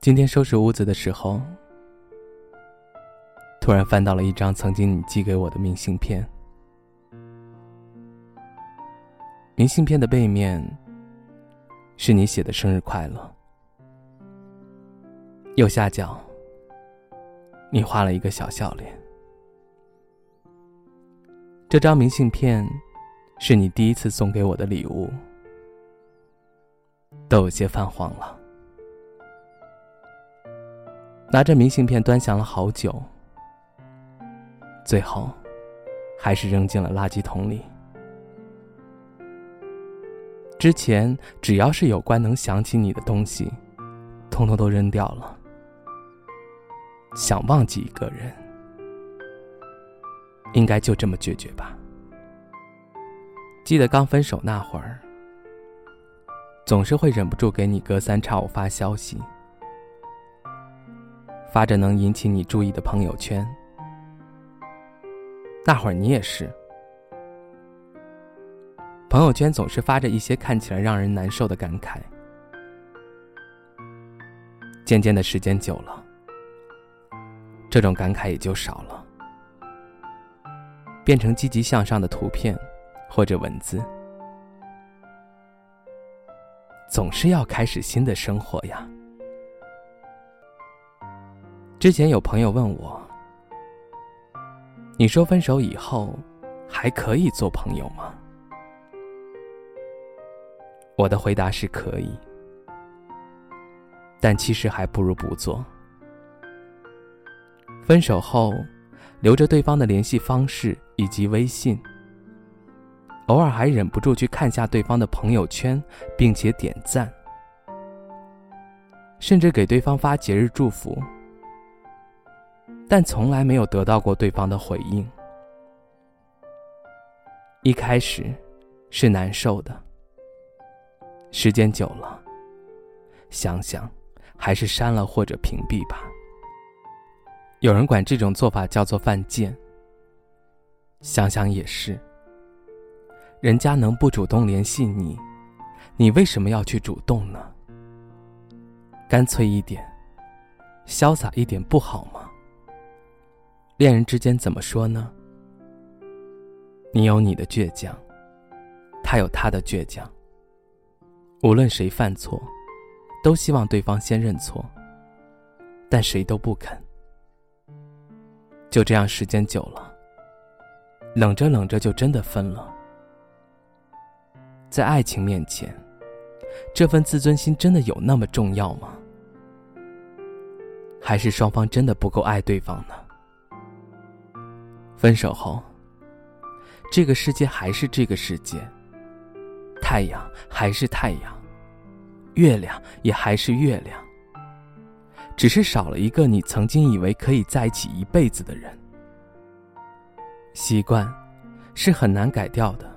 今天收拾屋子的时候，突然翻到了一张曾经你寄给我的明信片。明信片的背面是你写的“生日快乐”，右下角你画了一个小笑脸。这张明信片是你第一次送给我的礼物，都有些泛黄了。拿着明信片端详了好久，最后还是扔进了垃圾桶里。之前只要是有关能想起你的东西，通通都扔掉了。想忘记一个人，应该就这么决绝吧。记得刚分手那会儿，总是会忍不住给你隔三差五发消息。发着能引起你注意的朋友圈，那会儿你也是。朋友圈总是发着一些看起来让人难受的感慨。渐渐的时间久了，这种感慨也就少了，变成积极向上的图片或者文字。总是要开始新的生活呀。之前有朋友问我：“你说分手以后还可以做朋友吗？”我的回答是可以，但其实还不如不做。分手后，留着对方的联系方式以及微信，偶尔还忍不住去看下对方的朋友圈，并且点赞，甚至给对方发节日祝福。但从来没有得到过对方的回应。一开始是难受的，时间久了，想想还是删了或者屏蔽吧。有人管这种做法叫做犯贱。想想也是，人家能不主动联系你，你为什么要去主动呢？干脆一点，潇洒一点不好吗？恋人之间怎么说呢？你有你的倔强，他有他的倔强。无论谁犯错，都希望对方先认错，但谁都不肯。就这样，时间久了，冷着冷着就真的分了。在爱情面前，这份自尊心真的有那么重要吗？还是双方真的不够爱对方呢？分手后，这个世界还是这个世界，太阳还是太阳，月亮也还是月亮，只是少了一个你曾经以为可以在一起一辈子的人。习惯是很难改掉的，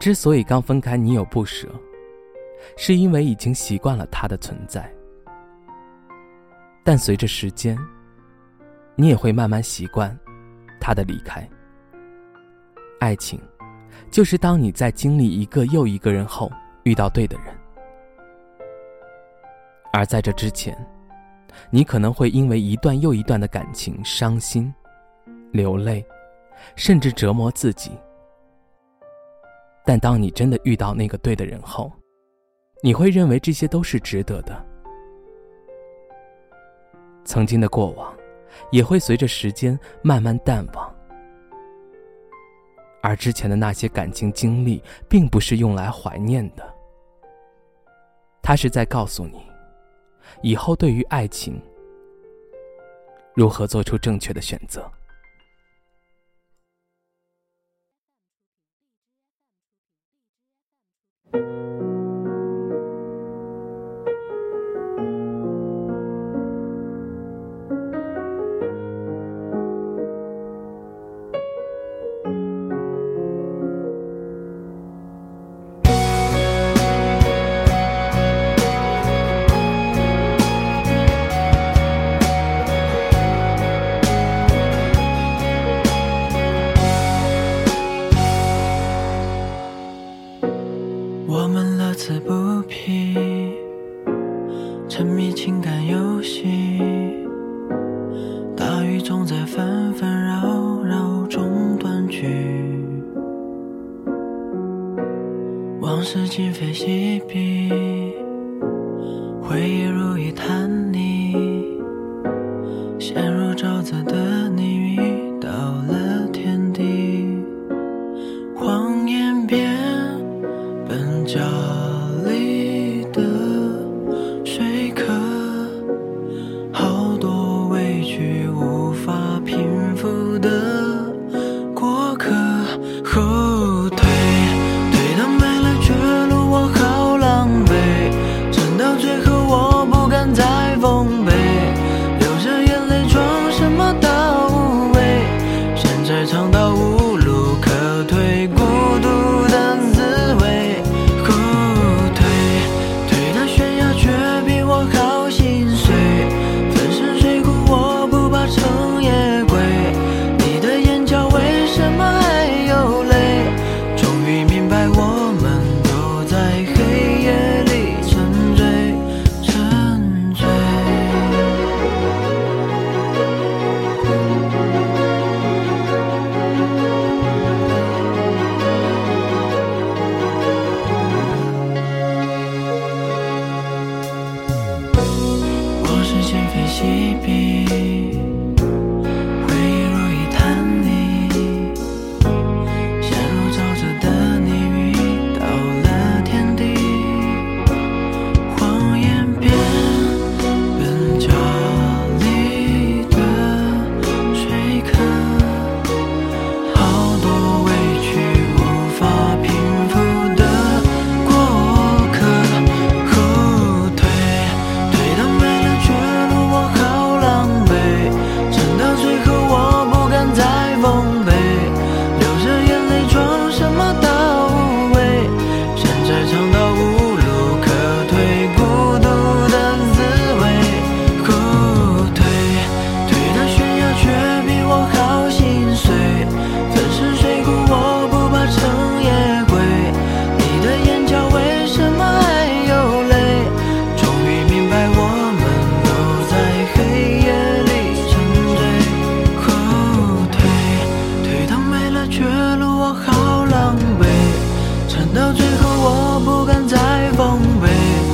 之所以刚分开你有不舍，是因为已经习惯了他的存在，但随着时间，你也会慢慢习惯。他的离开，爱情，就是当你在经历一个又一个人后，遇到对的人。而在这之前，你可能会因为一段又一段的感情伤心、流泪，甚至折磨自己。但当你真的遇到那个对的人后，你会认为这些都是值得的。曾经的过往。也会随着时间慢慢淡忘，而之前的那些感情经历，并不是用来怀念的。它是在告诉你，以后对于爱情，如何做出正确的选择。纷纷扰扰中断句。往事今非昔比。却路我好狼狈撑到最后我不敢再奉陪